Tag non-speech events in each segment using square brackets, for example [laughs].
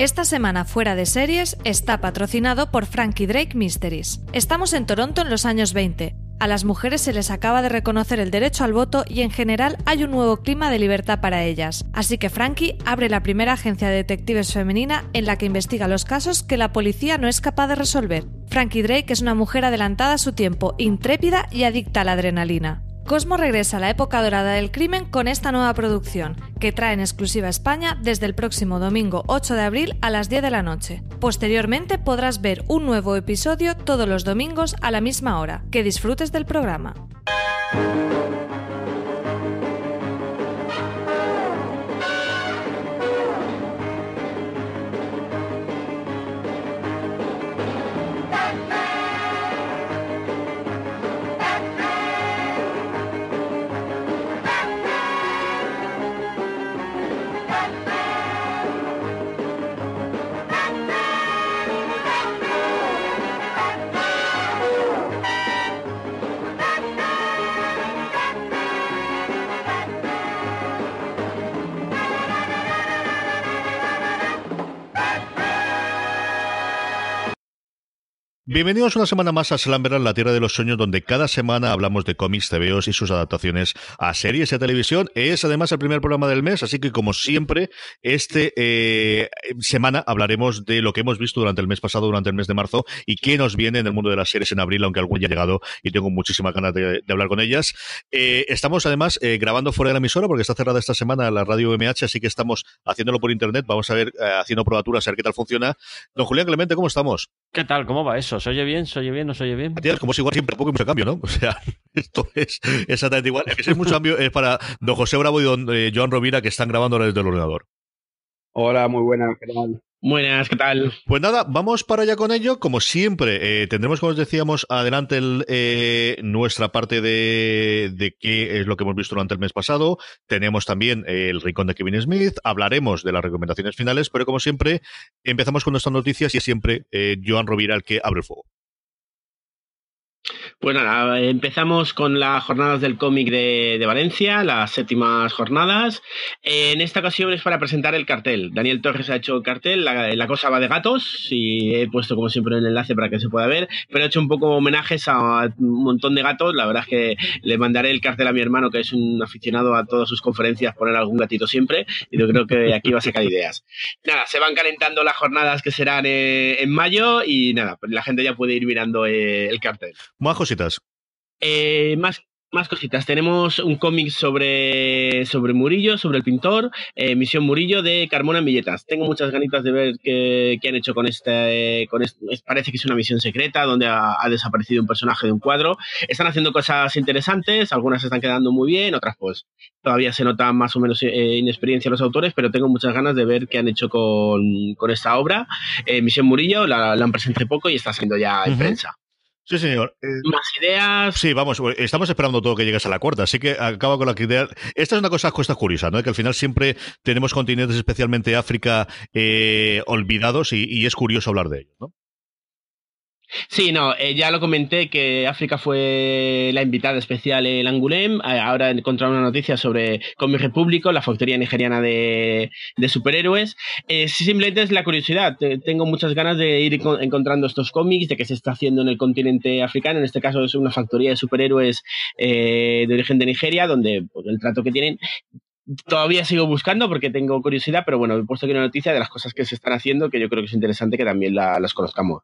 Esta semana fuera de series está patrocinado por Frankie Drake Mysteries. Estamos en Toronto en los años 20. A las mujeres se les acaba de reconocer el derecho al voto y en general hay un nuevo clima de libertad para ellas. Así que Frankie abre la primera agencia de detectives femenina en la que investiga los casos que la policía no es capaz de resolver. Frankie Drake es una mujer adelantada a su tiempo, intrépida y adicta a la adrenalina. Cosmo regresa a la época dorada del crimen con esta nueva producción, que trae en exclusiva España desde el próximo domingo 8 de abril a las 10 de la noche. Posteriormente podrás ver un nuevo episodio todos los domingos a la misma hora. Que disfrutes del programa. Bienvenidos una semana más a Slamberland, la tierra de los sueños, donde cada semana hablamos de cómics, TVOs y sus adaptaciones a series y a televisión. Es además el primer programa del mes, así que como siempre, esta eh, semana hablaremos de lo que hemos visto durante el mes pasado, durante el mes de marzo, y qué nos viene en el mundo de las series en abril, aunque algún ya ha llegado y tengo muchísimas ganas de, hablar con ellas. Eh, estamos además eh, grabando fuera de la emisora porque está cerrada esta semana la radio MH, así que estamos haciéndolo por internet. Vamos a ver, haciendo probaturas, a ver qué tal funciona. Don Julián Clemente, ¿cómo estamos? ¿Qué tal? ¿Cómo va eso? ¿Se oye bien? ¿Se oye bien? ¿No se oye bien? Es como si igual siempre poco y mucho cambio, ¿no? [laughs] O sea, esto es exactamente igual. Que es mucho cambio es para don José Bravo y don eh, Joan Rovira que están grabando ahora desde el ordenador. Hola, muy buena, ¿qué Buenas, ¿qué tal? Pues nada, vamos para allá con ello. Como siempre, eh, tendremos, como os decíamos, adelante el, eh, nuestra parte de, de, qué es lo que hemos visto durante el mes pasado. Tenemos también el rincón de Kevin Smith. Hablaremos de las recomendaciones finales, pero como siempre, empezamos con nuestras noticias y es siempre eh, Joan Rovira el que abre el fuego. Pues nada, empezamos con las jornadas del cómic de, Valencia, las séptimas jornadas. En esta ocasión es para presentar el cartel. Daniel Torres ha hecho el cartel, la, cosa va de gatos y he puesto como siempre el enlace para que se pueda ver, pero he hecho un poco homenajes a un montón de gatos. La verdad es que le mandaré el cartel a mi hermano, que es un aficionado a todas sus conferencias, poner algún gatito siempre y yo creo que aquí va a sacar ideas. Nada, se van calentando las jornadas que serán eh, en mayo y nada, la gente ya puede ir mirando eh, el cartel. Más cositas. Eh, más, más cositas. Tenemos un cómic sobre, sobre Murillo, sobre el pintor, eh, Misión Murillo de Carmona en Villetas. Tengo muchas ganitas de ver qué, han hecho con este, con este. Parece que es una misión secreta donde ha, desaparecido un personaje de un cuadro. Están haciendo cosas interesantes, algunas están quedando muy bien, otras pues todavía se nota más o menos eh, inexperiencia los autores, pero tengo muchas ganas de ver qué han hecho con, con esta obra. Misión Murillo la, han presentado poco y está siendo ya en prensa. Sí, señor. Eh, Más ideas. Sí, vamos, estamos esperando todo que llegues a la cuarta, así que acaba con la idea. Esta es una cosa cuesta curiosa, ¿no? Que al final siempre tenemos continentes, especialmente África, eh, olvidados y, y, es curioso hablar de ellos, ¿no? Sí, no, eh, ya lo comenté que África fue la invitada especial en Angulem. Eh, ahora he encontrado una noticia sobre Comic Repúblico, la factoría nigeriana de, superhéroes. Eh, simplemente es la curiosidad. Tengo muchas ganas de ir encontrando estos cómics, de qué se está haciendo en el continente africano. En este caso es una factoría de superhéroes de origen de Nigeria, donde pues, el trato que tienen todavía sigo buscando porque tengo curiosidad, pero bueno, he puesto aquí una noticia de las cosas que se están haciendo que yo creo que es interesante que también las conozcamos.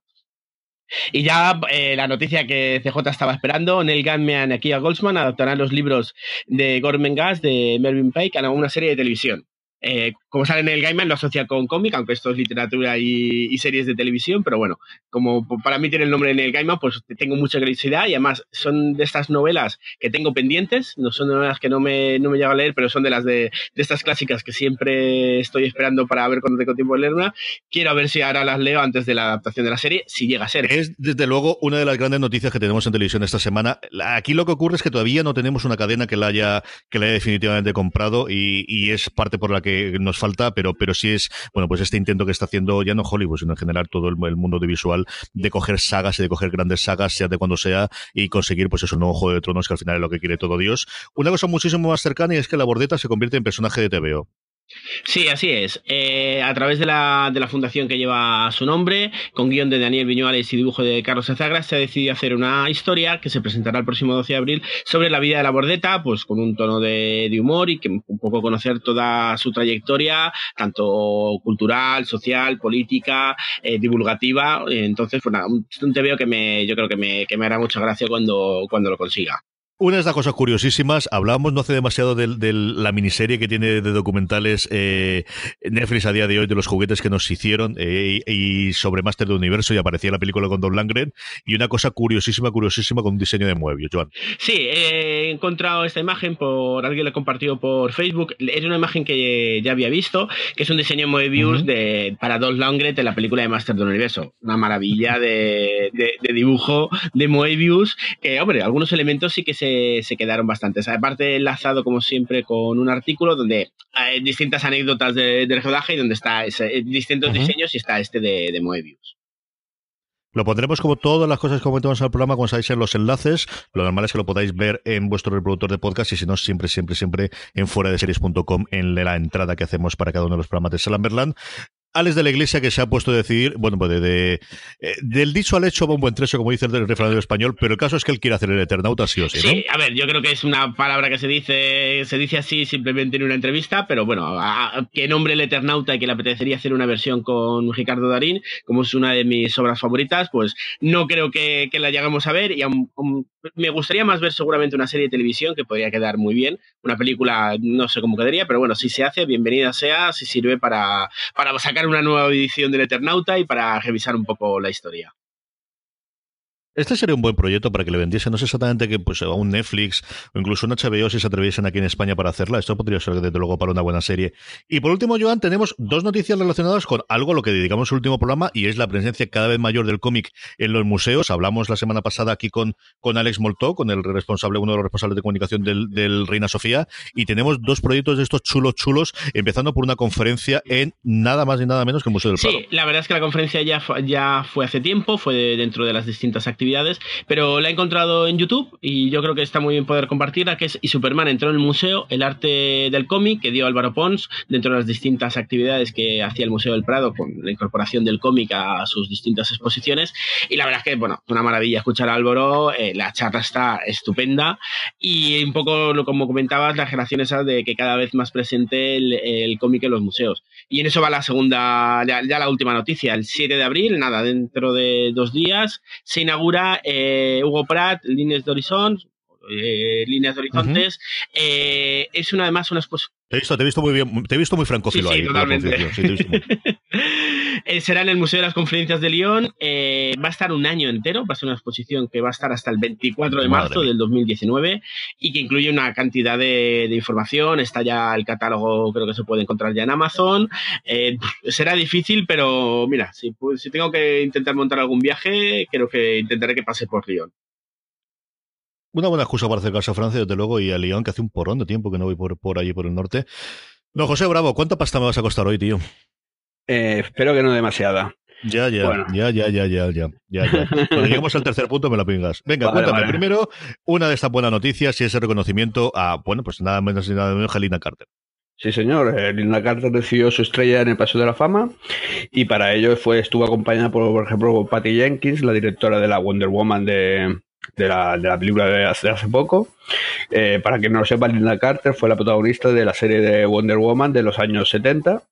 Y ya eh, la noticia que CJ estaba esperando, Neil Gaiman y Akia Goldsman adaptarán los libros de Gorman Gas de Melvin Pike a una serie de televisión. Eh, como sale en el Gaiman, lo asocia con cómic, aunque esto es literatura y, series de televisión, pero bueno, como para mí tiene el nombre en el Gaiman, pues tengo mucha curiosidad y además son de estas novelas que tengo pendientes, no son novelas que no me, no me llevo a leer, pero son de las de, estas clásicas que siempre estoy esperando para ver cuando tengo tiempo de leerla. Quiero ver si ahora las leo antes de la adaptación de la serie, si llega a ser. Es desde luego una de las grandes noticias que tenemos en televisión esta semana. Aquí lo que ocurre es que todavía no tenemos una cadena que la haya, que la haya definitivamente comprado y, y es parte por la que nos falta, pero, pero sí es, bueno, pues este intento que está haciendo ya no Hollywood, sino en general todo el, mundo de visual, de coger sagas y de coger grandes sagas, sea de cuando sea, y conseguir, pues eso, un nuevo Juego de Tronos, que al final es lo que quiere todo Dios. Una cosa muchísimo más cercana y es que la bordeta se convierte en personaje de TVO. Sí, así es. Eh, a través de la, de la, fundación que lleva su nombre, con guion de Daniel Viñuales y dibujo de Carlos Azagra, se ha decidido hacer una historia que se presentará el próximo 12 de abril sobre la vida de la bordeta, pues con un tono de, humor y que un poco conocer toda su trayectoria, tanto cultural, social, política, eh, divulgativa. Entonces, pues un, un veo que me, yo creo que me, que me hará mucha gracia cuando, cuando lo consiga. Una de las cosas curiosísimas, hablábamos no hace demasiado de, la miniserie que tiene de documentales eh, Netflix a día de hoy, de los juguetes que nos hicieron eh, y sobre Master de Universo y aparecía la película con Don Langren y una cosa curiosísima, curiosísima con un diseño de Moebius, Joan. Sí, he encontrado esta imagen por alguien la compartido por Facebook, es una imagen que ya había visto, que es un diseño de Moebius de, para Don Langren de la película de Master del Universo, una maravilla de, de dibujo de Moebius, que hombre, algunos elementos sí que se se, quedaron bastantes. Aparte, enlazado como siempre con un artículo donde hay distintas anécdotas de, del rodaje y donde está ese, distintos diseños y está este de, de Moebius. Lo pondremos como todas las cosas que comentamos en el programa, como sabéis, en los enlaces. Lo normal es que lo podáis ver en vuestro reproductor de podcast y si no, siempre, siempre, siempre en fuera de series.com en la entrada que hacemos para cada uno de los programas de Salamberland. Alex de la Iglesia que se ha puesto a decidir, bueno, pues de, eh, del dicho al hecho va un buen trecho, como dice el refranero español, pero el caso es que él quiere hacer el Eternauta sí o sí. Sí, a ver, yo creo que es una palabra que se dice, se dice así simplemente en una entrevista, pero bueno, a, que nombre el Eternauta y que le apetecería hacer una versión con Ricardo Darín, como es una de mis obras favoritas, pues no creo que, la llegamos a ver y me gustaría más ver seguramente una serie de televisión que podría quedar muy bien. Una película no sé cómo quedaría, pero bueno, si se hace, bienvenida sea, si sirve para, para sacar una nueva edición del Eternauta y para revisar un poco la historia. Este sería un buen proyecto para que le vendiesen, no sé exactamente que pues a un Netflix o incluso un HBO si se atreviesen aquí en España para hacerla. Esto podría ser desde luego para una buena serie. Y por último, Joan, tenemos dos noticias relacionadas con algo a lo que dedicamos el último programa y es la presencia cada vez mayor del cómic en los museos. Hablamos la semana pasada aquí con, con Alex Moltó, con el responsable, uno de los responsables de comunicación del, Reina Sofía, y tenemos dos proyectos de estos chulos chulos, empezando por una conferencia en nada más ni nada menos que el Museo del Prado. Sí, la verdad es que la conferencia ya, ya fue hace tiempo, fue dentro de las distintas actividades pero la he encontrado en YouTube y yo creo que está muy bien poder compartirla, que es Y Superman entró en el museo, el arte del cómic que dio Álvaro Pons dentro de las distintas actividades que hacía el Museo del Prado con la incorporación del cómic a sus distintas exposiciones y la verdad es que, bueno, una maravilla escuchar a Álvaro, eh, la charla está estupenda y un poco, como comentabas, la generación esa de que cada vez más presente el, cómic en los museos. Y en eso va la segunda, ya, ya la última noticia, el 7 de abril, nada, dentro de dos días, se inaugura eh, Hugo Pratt, Líneas de Horizonte, eh, Líneas de Horizontes, eh, es una además una exposición. Te he visto, te he visto muy bien, te he visto muy francófilo sí, ahí. Totalmente. [laughs] será en el Museo de las Conferencias de Lyon. va a estar un año entero. Va a ser una exposición que va a estar hasta el 24 de marzo del 2019 y que incluye una cantidad de, información. Está ya el catálogo, creo que se puede encontrar ya en Amazon. será difícil, pero mira, si, si tengo que intentar montar algún viaje, creo que intentaré que pase por Lyon. Una buena excusa para acercarse a Francia, desde luego, y a Lyon, que hace un porón de tiempo que no voy por, por allí, por el norte. No, José Bravo, ¿cuánta pasta me vas a costar hoy, tío? Eh, espero que no demasiada. Ya, ya, ya, ya, ya, ya, ya, ya, Cuando lleguemos al tercer punto me la pingas. Venga, cuéntame. Primero, una de estas buenas noticias y ese reconocimiento a, bueno, pues nada menos ni nada menos que Lina Carter. Sí, señor. Eh, Lina Carter recibió su estrella en el Paseo de la Fama y para ello fue estuvo acompañada por, por ejemplo, Patty Jenkins, la directora de la Wonder Woman de, de la, de la película de hace, poco. Eh, para que no lo sepa, Linda Carter fue la protagonista de la serie de Wonder Woman de los años 70.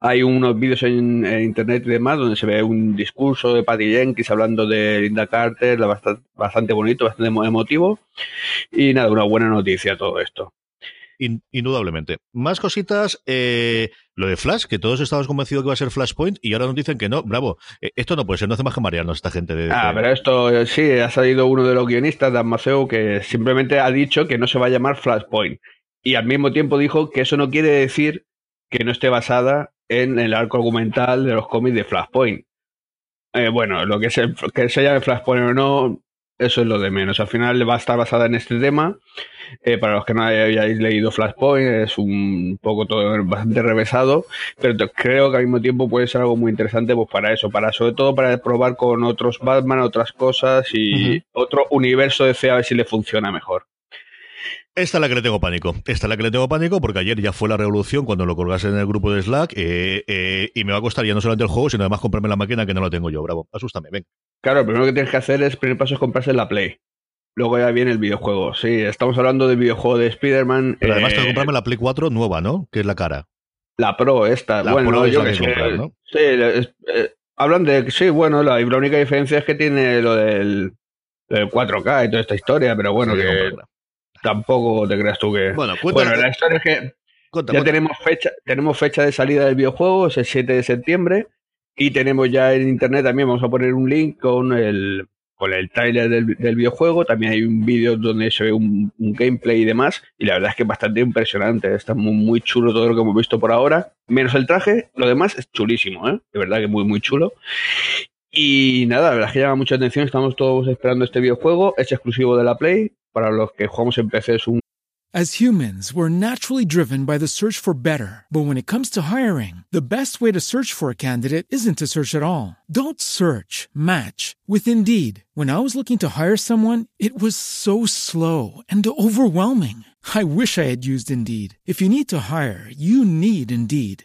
Hay unos vídeos en, en, internet y demás donde se ve un discurso de Patty Jenkins hablando de Linda Carter, bastante, bastante bonito, bastante emotivo. Y nada, una buena noticia todo esto. In, indudablemente. Más cositas, eh, lo de Flash, que todos estábamos convencidos que va a ser Flashpoint y ahora nos dicen que no. Bravo, eh, esto no puede ser, no hace más que marearnos esta gente. De, ah, pero esto eh, sí, ha salido uno de los guionistas, Dan Maceo, que simplemente ha dicho que no se va a llamar Flashpoint. Y al mismo tiempo dijo que eso no quiere decir que no esté basada en el arco argumental de los cómics de Flashpoint. Eh, bueno, lo que, se, que se llame Flashpoint o no, eso es lo de menos. Al final va a estar basada en este tema. Eh, para los que no hayáis leído Flashpoint, es un poco todo bastante revesado, pero creo que al mismo tiempo puede ser algo muy interesante pues para eso, para sobre todo para probar con otros Batman, otras cosas y uh -huh. otro universo de C a ver si le funciona mejor. Esta es la que le tengo pánico. Esta es la que le tengo pánico porque ayer ya fue la revolución cuando lo colgase en el grupo de Slack eh, eh, y me va a costar ya no solamente el juego, sino además comprarme la máquina que no la tengo yo. Bravo, asústame, ven. Claro, lo primero que tienes que hacer es, primer paso es comprarse la Play. Luego ya viene el videojuego. Sí, estamos hablando del videojuego de Spider-Man. Pero además eh, tengo que comprarme la Play 4 nueva, ¿no? Que es la cara. La Pro, esta. La bueno, Pro yo que comprar, ¿no? Sí, es, eh, hablan de. Sí, bueno, la, la, única diferencia es que tiene lo del, del 4K y toda esta historia, pero bueno, Sí, que. Tampoco te creas tú que. Bueno. Bueno, la historia es que Cuenta, ya cuenta. tenemos fecha, tenemos fecha de salida del videojuego, es el 7 de septiembre. Y tenemos ya en internet también, vamos a poner un link con el, con el trailer del, del videojuego. También hay un vídeo donde se ve un, un, gameplay y demás. Y la verdad es que es bastante impresionante. Está muy, muy chulo todo lo que hemos visto por ahora. Menos el traje, lo demás es chulísimo, ¿eh? De verdad que muy, muy chulo. Y nada, la verdad es que llama mucha atención. Estamos todos esperando este videojuego. Es exclusivo de la Play. Para los que jugamos en PC es un As humans, we're naturally driven by the search for better. But when it comes to hiring, the best way to search for a candidate isn't to search at all. Don't search, match with Indeed. When I was looking to hire someone, it was so slow and overwhelming. I wish I had used Indeed. If you need to hire, you need Indeed.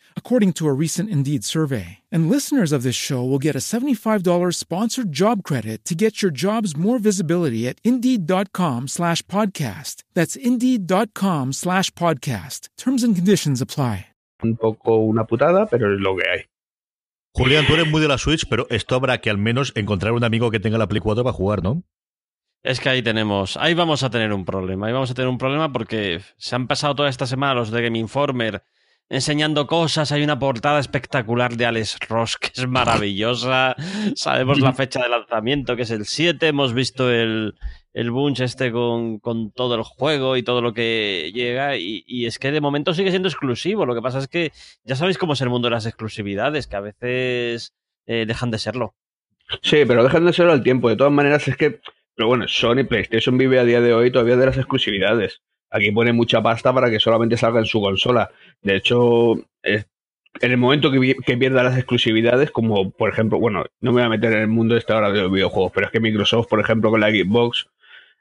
according to a recent Indeed survey. And listeners of this show will get a $75 sponsored job credit to get your jobs more visibility at Indeed.com slash podcast. That's Indeed.com slash podcast. Terms and conditions apply. un poco una putada, pero es lo que hay. Julián, tú eres muy de la Switch, pero esto habrá que al menos encontrar un amigo que tenga la Play 4 para jugar, ¿no? Es que ahí tenemos, ahí vamos a tener un problema, ahí vamos a tener un problema porque se han pasado toda esta semana los de Game Informer enseñando cosas, hay una portada espectacular de Alex Ross que es maravillosa, sabemos la fecha de lanzamiento que es el 7, hemos visto el, el bunch este con, con, todo el juego y todo lo que llega. Y, y, es que de momento sigue siendo exclusivo, lo que pasa es que ya sabéis cómo es el mundo de las exclusividades, que a veces eh, dejan de serlo. Sí, pero dejan de serlo al tiempo, de todas maneras es que, pero bueno, Sony PlayStation vive a día de hoy todavía de las exclusividades. Aquí pone mucha pasta para que solamente salga en su consola. De hecho, en el momento que, pierda las exclusividades, como por ejemplo, bueno, no me voy a meter en el mundo este ahora de los videojuegos, pero es que Microsoft, por ejemplo, con la Xbox,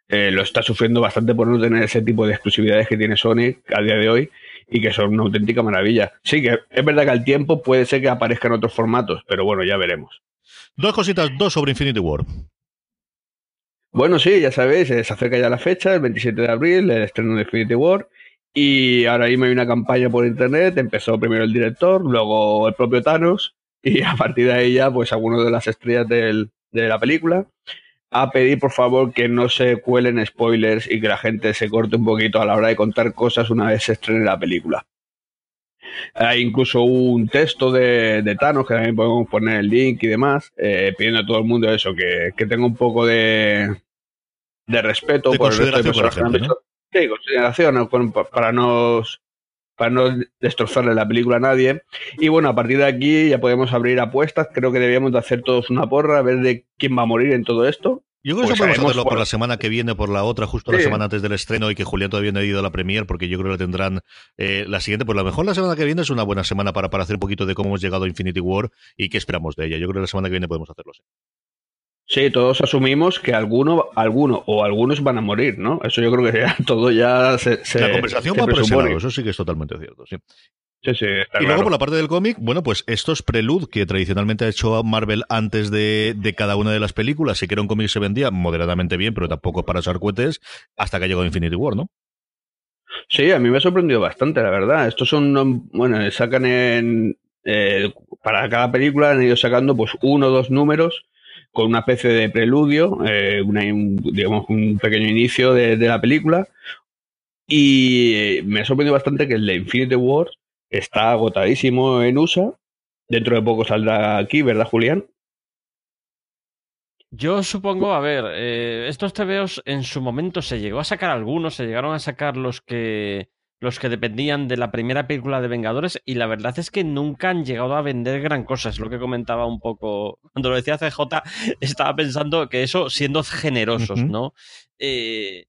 eh, lo está sufriendo bastante por no tener ese tipo de exclusividades que tiene Sony a día de hoy y que son una auténtica maravilla. Sí, que es verdad que al tiempo puede ser que aparezcan otros formatos, pero bueno, ya veremos. Dos cositas, dos sobre Infinity War. Bueno, sí, ya sabéis, se acerca ya la fecha, el 27 de abril, el estreno de Infinity War. Y ahora mismo hay una campaña por internet. Empezó primero el director, luego el propio Thanos. [laughs] Y a partir de ahí ya, pues algunos de las estrellas del, de la película. A pedir, por favor, que no se cuelen spoilers y que la gente se corte un poquito a la hora de contar cosas una vez se estrene la película. Hay incluso un texto de, de Thanos, que también podemos poner el link y demás, eh, pidiendo a todo el mundo eso, que, que tenga un poco de, de respeto de por el resto de por ejemplo, ¿no? Sí, consideración, para no para no destrozarle la película a nadie. Y bueno, a partir de aquí ya podemos abrir apuestas. Creo que deberíamos de hacer todos una porra, a ver de quién va a morir en todo esto. Yo creo que eso podemos hacerlo por... la semana que viene, por la otra, justo la semana antes del estreno y que Julián todavía no ha ido a la premier porque yo creo que la tendrán eh, la siguiente. Pues a lo mejor la semana que viene es una buena semana para, para hacer un poquito de cómo hemos llegado a Infinity War y qué esperamos de ella. Yo creo que la semana que viene podemos hacerlo. Sí. Sí, todos asumimos que alguno, alguno o algunos van a morir, ¿no? Eso yo creo que ya, [laughs] todo ya se, se La conversación va por ese lado, eso sí que es totalmente cierto, sí. Sí, sí, está y claro. luego por la parte del cómic, bueno, pues estos prelude que tradicionalmente ha hecho Marvel antes de, de cada una de las películas, sí que era un cómic que se vendía moderadamente bien, pero tampoco para usar cohetes, hasta que ha llegado Infinity War, ¿no? Sí, a mí me ha sorprendido bastante, la verdad. Estos son, bueno, sacan en, eh, para cada película han ido sacando pues uno o dos números con una especie de preludio, eh, una, un, digamos un pequeño inicio de, de, la película. Y me ha sorprendido bastante que el de Infinity War está agotadísimo en USA. Dentro de poco saldrá aquí, ¿verdad, Julián? Yo supongo, a ver, eh, estos TVOs en su momento se llegó a sacar algunos, se llegaron a sacar los que los que dependían de la primera película de Vengadores y la verdad es que nunca han llegado a vender gran cosa, es lo que comentaba un poco cuando lo decía CJ, [laughs] estaba pensando que eso siendo generosos, uh -huh. ¿no? Eh,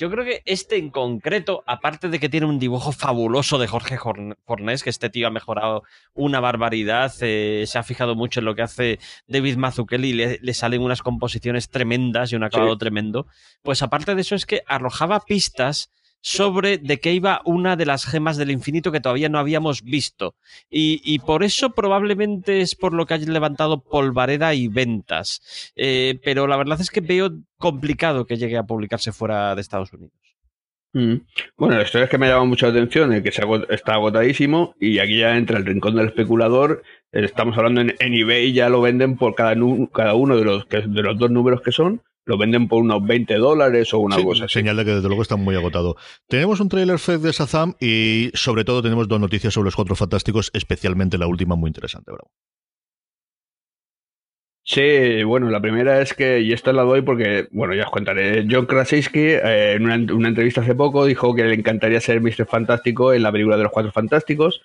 yo creo que este en concreto, aparte de que tiene un dibujo fabuloso de Jorge Fornés, que este tío ha mejorado una barbaridad, eh, se ha fijado mucho en lo que hace David Mazzucchelli, le, le salen unas composiciones tremendas y un acabado sí. tremendo, pues aparte de eso es que arrojaba pistas sobre de qué iba una de las gemas del infinito que todavía no habíamos visto. Y, por eso probablemente es por lo que hayan levantado polvareda y ventas. Eh, pero la verdad es que veo complicado que llegue a publicarse fuera de Estados Unidos. Mm. Bueno, la historia es que me llama mucho la atención, el que se está agotadísimo y aquí ya entra el rincón del especulador. Estamos hablando en, en eBay, ya lo venden por cada, uno de los dos números que son lo venden por unos 20 dólares o una sí, cosa así. Señal de que desde luego está muy agotado. Tenemos un trailer fake de Shazam y sobre todo tenemos dos noticias sobre los Cuatro Fantásticos, especialmente la última muy interesante, bravo. Sí, bueno, la primera es que, y esta la doy porque, bueno, ya os contaré, John Krasinski eh, en una, una, entrevista hace poco dijo que le encantaría ser Mr. Fantástico en la película de los Cuatro Fantásticos.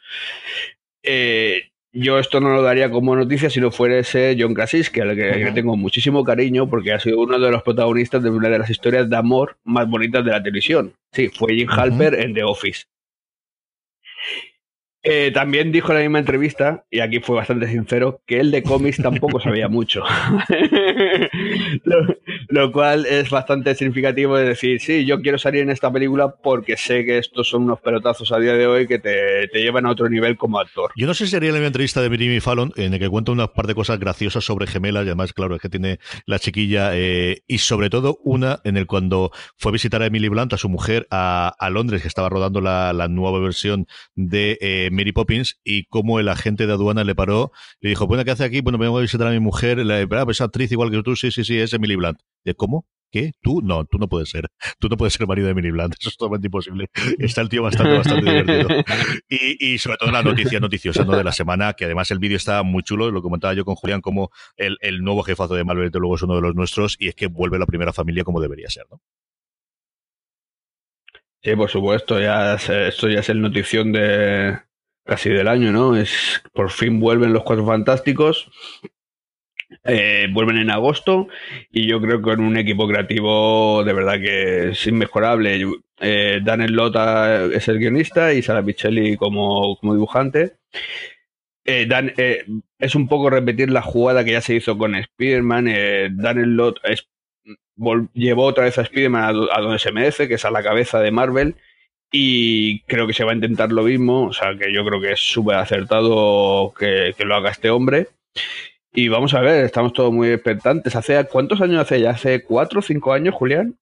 Eh, yo esto no lo daría como noticia si no fuera ese John Krasinski, al que, uh -huh. que, tengo muchísimo cariño porque ha sido uno de los protagonistas de una de las historias de amor más bonitas de la televisión. Sí, fue Jim uh -huh. Halper en The Office. Eh, también dijo en la misma entrevista, y aquí fue bastante sincero, que él de cómics tampoco sabía mucho. [laughs] [laughs] lo, lo, cual es bastante significativo de decir, sí, yo quiero salir en esta película porque sé que estos son unos pelotazos a día de hoy que te, te llevan a otro nivel como actor. Yo no sé si haría la entrevista de Jimmy Fallon, en el que cuenta una par de cosas graciosas sobre gemelas, y además, claro, es que tiene la chiquilla, eh, y sobre todo una en el cuando fue a visitar a Emily Blunt, a su mujer, a, a Londres, que estaba rodando la, la nueva versión de eh, Mary Poppins y cómo el agente de aduana le paró le dijo, bueno, ¿qué hace aquí? Bueno, vengo a visitar a mi mujer, la, ah, pues actriz igual que tú, sí, sí, sí, es Emily Blunt. ¿De cómo? ¿Qué? ¿Tú? No, tú no puedes ser. Tú no puedes ser marido de Emily Blunt. [laughs] Eso es totalmente imposible. Está el tío bastante, bastante divertido. Y, y, sobre todo la noticia noticiosa ¿no? de la semana, que además el vídeo está muy chulo. Lo comentaba yo con Julián como el, el nuevo jefazo de Marvel, luego es uno de los nuestros, y es que vuelve la primera familia como debería ser, ¿no? Sí, por supuesto, ya esto ya es el notición de casi del año, ¿no? Es por fin vuelven los Cuatro Fantásticos. Eh, vuelven en agosto y yo creo que con un equipo creativo de verdad que es inmejorable. Eh, Daniel Lota es el guionista y Sara Pichelli como, como dibujante. Eh, Dan, eh, es un poco repetir la jugada que ya se hizo con Spider-Man. Daniel Lota llevó otra vez a Spider-Man a, donde se merece, que es a la cabeza de Marvel. Y creo que se va a intentar lo mismo. O sea, que yo creo que es súper acertado que lo haga este hombre. Y vamos a ver, estamos todos muy expectantes. ¿Hace cuántos años hace ya? ¿Hace cuatro o cinco años, Julián?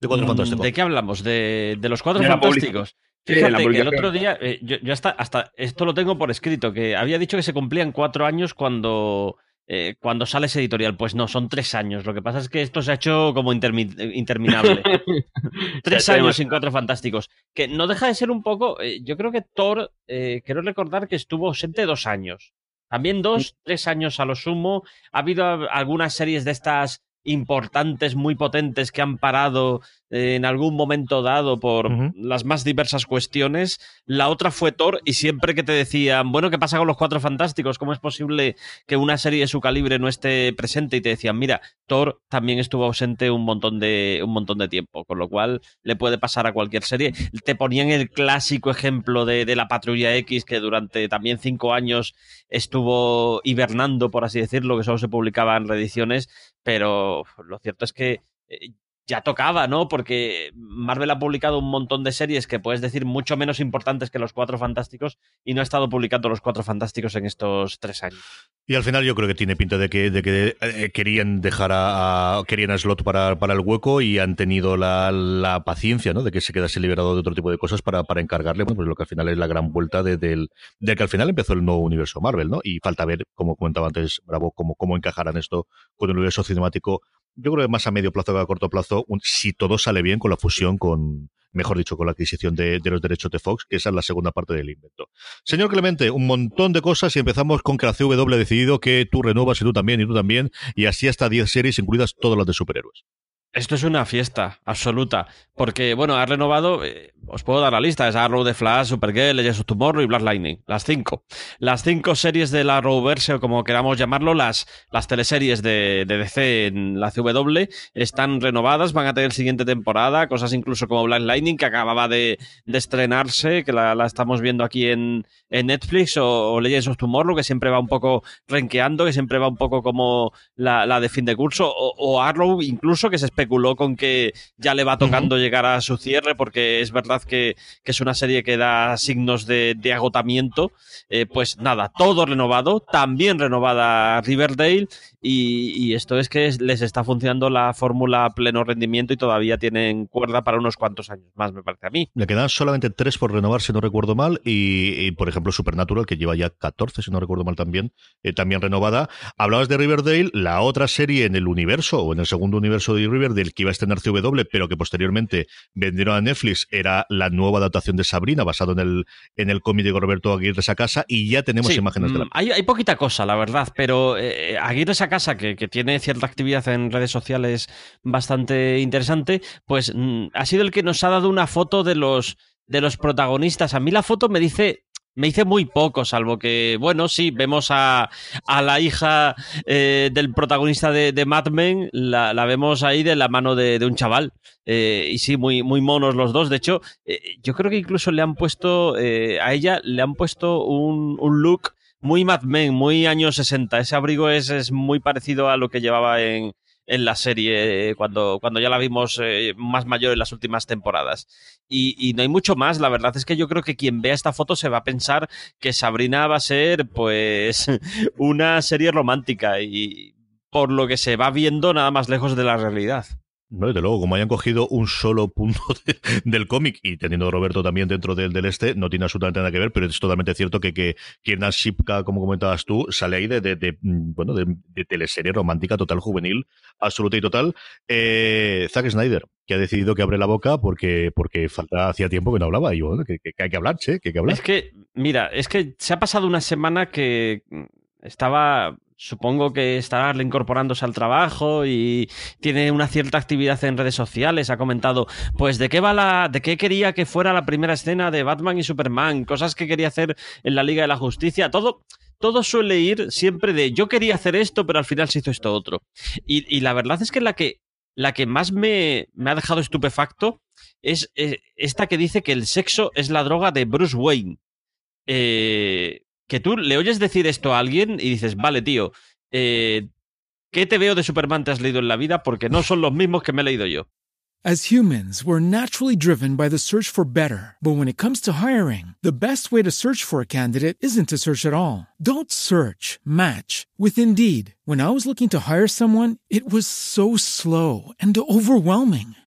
De cuatro fantásticos. ¿De qué hablamos? ¿De, de los cuatro de fantásticos? Fíjate sí, que el otro día, eh, yo, yo, hasta, hasta esto lo tengo por escrito, que había dicho que se cumplían cuatro años cuando, eh, cuando sale ese editorial. Pues no, son tres años. Lo que pasa es que esto se ha hecho como intermi interminable. [laughs] tres años sin cuatro fantásticos. Que no deja de ser un poco. Eh, yo creo que Thor, eh, quiero recordar que estuvo ausente dos años. También dos, tres años a lo sumo. Ha habido algunas series de estas importantes, muy potentes, que han parado en algún momento dado por las más diversas cuestiones. La otra fue Thor y siempre que te decían, bueno, ¿qué pasa con los Cuatro Fantásticos? ¿Cómo es posible que una serie de su calibre no esté presente? Y te decían, mira, Thor también estuvo ausente un montón de, un montón de tiempo, con lo cual le puede pasar a cualquier serie. Te ponían el clásico ejemplo de, de la Patrulla X, que durante también cinco años estuvo hibernando, por así decirlo, que solo se publicaba en reediciones, pero lo cierto es que eh, ya tocaba, ¿no? Porque Marvel ha publicado un montón de series que puedes decir mucho menos importantes que los Cuatro Fantásticos y no ha estado publicando los Cuatro Fantásticos en estos tres años. Y al final yo creo que tiene pinta de que, de que eh, querían dejar a, querían a Slot para, para, el hueco y han tenido la, la, paciencia, ¿no? De que se quedase liberado de otro tipo de cosas para, para encargarle, bueno, pues lo que al final es la gran vuelta de, del, de que al final empezó el nuevo universo Marvel, ¿no? Y falta ver, como comentaba antes Bravo, cómo, cómo encajarán esto con el universo cinemático yo creo que más a medio plazo que a corto plazo, si todo sale bien con la fusión con, mejor dicho, con la adquisición de, los derechos de Fox, que esa es la segunda parte del invento. Señor Clemente, un montón de cosas y empezamos con que la CW ha decidido que tú renovas y tú también y tú también, y así hasta 10 series, incluidas todas las de superhéroes. Esto es una fiesta absoluta, porque, bueno, ha renovado, eh, os puedo dar la lista, es Arrow, The Flash, Supergirl, Legends of Tomorrow y Black Lightning, las cinco. Las cinco series de la Arrowverse, o como queramos llamarlo, las, las teleseries de, de, DC en la CW, están renovadas, van a tener siguiente temporada, cosas incluso como Black Lightning, que acababa de, de estrenarse, que la, la, estamos viendo aquí en, en Netflix, o, o, Legends of Tomorrow, que siempre va un poco renqueando, que siempre va un poco como la, la de fin de curso, o, o Arrow incluso, que se especuló con que ya le va tocando llegar a su cierre, porque es verdad que, es una serie que da signos de, agotamiento. Eh, pues nada, todo renovado, también renovada Riverdale, y, esto es que les está funcionando la fórmula pleno rendimiento y todavía tienen cuerda para unos cuantos años más, me parece a mí. Le quedan solamente tres por renovar, si no recuerdo mal, y, por ejemplo Supernatural, que lleva ya 14, si no recuerdo mal también, eh, también renovada. Hablabas de Riverdale, la otra serie en el universo, o en el segundo universo de Riverdale, que iba a estrenar CW, pero que posteriormente vendieron a Netflix, era la nueva adaptación de Sabrina, basado en el, en el cómic de Roberto Aguirre Sacasa, y ya tenemos sí, imágenes de la. Mm, hay, hay, poquita cosa, la verdad, pero eh, Aguirre Sacasa, que, que, tiene cierta actividad en redes sociales bastante interesante, pues mm, ha sido el que nos ha dado una foto de los de los protagonistas. A mí la foto me dice me hice muy poco, salvo que, bueno, sí, vemos a, a la hija eh, del protagonista de, de Mad Men, la, la, vemos ahí de la mano de, de un chaval. Eh, y sí, muy, muy monos los dos. De hecho, eh, yo creo que incluso le han puesto, a ella le han puesto un, un look muy Mad Men, muy años 60. Ese abrigo es, es muy parecido a lo que llevaba en, en la serie cuando, cuando ya la vimos eh, más mayor en las últimas temporadas. Y, no hay mucho más, la verdad es que yo creo que quien vea esta foto se va a pensar que Sabrina va a ser pues [laughs] una serie romántica y por lo que se va viendo nada más lejos de la realidad. No, desde luego, como hayan cogido un solo punto [laughs] de, del cómic y teniendo a Roberto también dentro del, del, este, no tiene absolutamente nada que ver, pero es totalmente cierto que, que Kiernan Shipka, como comentabas tú, sale ahí de, de, de bueno, de, teleserie romántica total juvenil, absoluta y total. Eh, Zack Snyder, que ha decidido que abre la boca porque, porque falta, hacía tiempo que no hablaba y bueno, que, que, que hay que hablar, che, que hay que hablar. Es que, mira, es que se ha pasado una semana que estaba supongo que estará incorporándose al trabajo y tiene una cierta actividad en redes sociales. Ha comentado, pues, de qué va la, de qué quería que fuera la primera escena de Batman y Superman, cosas que quería hacer en la Liga de la Justicia, todo. Todo suele ir siempre de yo quería hacer esto, pero al final se hizo esto otro. Y, la verdad es que la que, la que más me, me ha dejado estupefacto es eh, esta que dice que el sexo es la droga de Bruce Wayne. Eh, que tú le oyes decir esto a alguien y dices, vale, tío, eh, ¿qué te veo de Superman te has leído en la vida? Porque no son los mismos que me he leído yo. As humans, we're naturally driven by the search for better. But when it comes to hiring, the best way to search for a candidate isn't to search at all. Don't search, match with Indeed. When I was looking to hire someone, it was so slow and overwhelming.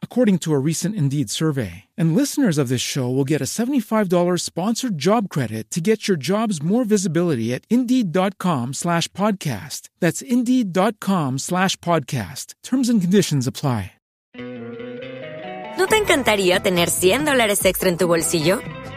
according to a recent Indeed survey. And listeners of this show will get a $75 sponsored job credit to get your jobs more visibility at Indeed.com slash podcast. That's Indeed.com slash podcast. Terms and conditions apply. ¿No te encantaría tener 100 dólares extra en tu bolsillo?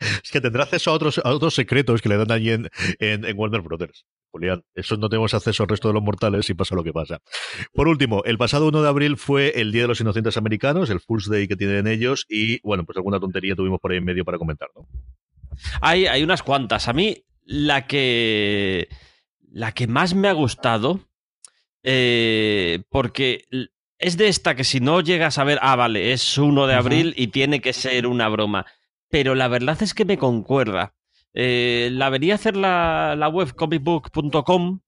[laughs] Es que tendrá acceso a otros, a otros secretos que le dan allí en, en, en Warner Brothers. Julián, eso no tenemos acceso al resto de los mortales y pasa lo que pasa. Por último, el pasado 1 de abril fue el Día de los Inocentes Americanos, el Fool's Day que tienen ellos, y bueno, pues alguna tontería tuvimos por ahí en medio para comentar, ¿no? Hay, hay unas cuantas. A mí, la que. La que más me ha gustado. eh, porque es de esta que si no llegas a ver, ah, vale, es 1 de abril y tiene que ser una broma. Pero la verdad es que me concuerda. Eh, la venía a hacer la, la web comicbook.com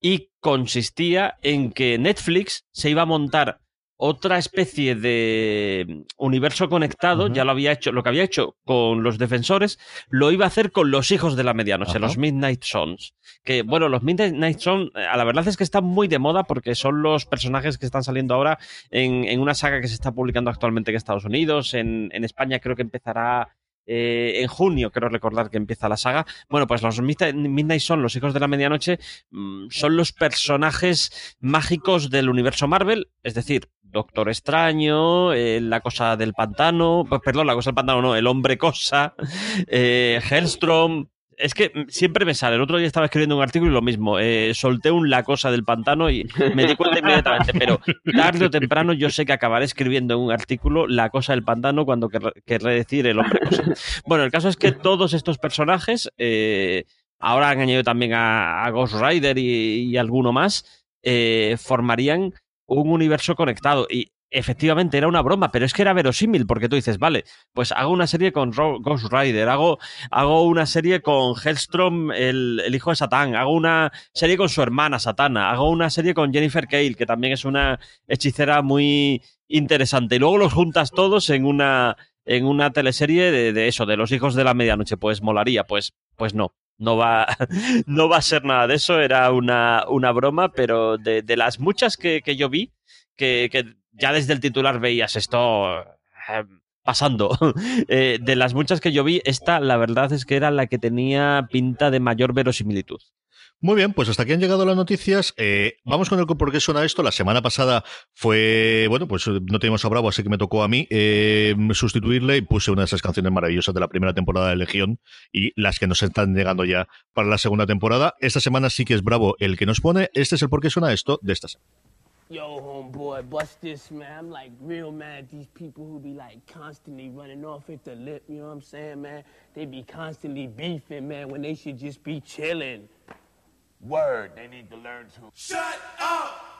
y consistía en que Netflix se iba a montar otra especie de universo conectado, ya lo había hecho, lo que había hecho con los defensores, lo iba a hacer con los hijos de la medianoche, los Midnight Sons. Que bueno, los Midnight Sons, eh, a la verdad es que están muy de moda porque son los personajes que están saliendo ahora en, en una saga que se está publicando actualmente en Estados Unidos, en, en España creo que empezará eh, en junio, creo recordar que empieza la saga. Bueno, pues los Midnight son los hijos de la medianoche, mm, son los personajes mágicos del universo Marvel, es decir, Doctor Extraño, eh, la cosa del pantano, pues, perdón, la cosa del pantano no, el hombre cosa, [laughs] eh, Hellstrom. Es que siempre me sale. El otro día estaba escribiendo un artículo y lo mismo. eh, solté un la cosa del pantano y me di cuenta inmediatamente. Pero tarde o temprano yo sé que acabaré escribiendo en un artículo la cosa del pantano cuando querré, decir el hombre cosa. Bueno, el caso es que todos estos personajes, eh, ahora han añadido también a, Ghost Rider y, y alguno más, eh, formarían un universo conectado. Y efectivamente era una broma, pero es que era verosímil, porque tú dices, vale, pues hago una serie con Ghost Rider, hago, hago una serie con Hellstrom, el, el hijo de Satán, hago una serie con su hermana Satana, hago una serie con Jennifer Cale, que también es una hechicera muy interesante. Y luego los juntas todos en una, en una teleserie de, eso, de los hijos de la medianoche. Pues molaría, pues, pues no. No va, [laughs] no va a ser nada de eso, era una, una broma, pero de, las muchas que, que yo vi, que ya desde el titular veías esto eh, pasando. [laughs] Eh, de las muchas que yo vi, esta la verdad es que era la que tenía pinta de mayor verosimilitud. Muy bien, pues hasta aquí han llegado las noticias. Eh, vamos con el por qué suena esto. La semana pasada fue, bueno, pues no teníamos a Bravo, así que me tocó a mí sustituirle y puse una de esas canciones maravillosas de la primera temporada de Legión y las que nos están llegando ya para la segunda temporada. Esta semana sí que es Bravo el que nos pone. Este es el por qué suena esto de esta semana. Yo, homeboy, bust this, man. I'm like real mad at these people who be like constantly running off at the lip, you know what I'm saying, man? They be constantly beefing, man, when they should just be chilling. Word, they need to learn to. Shut up!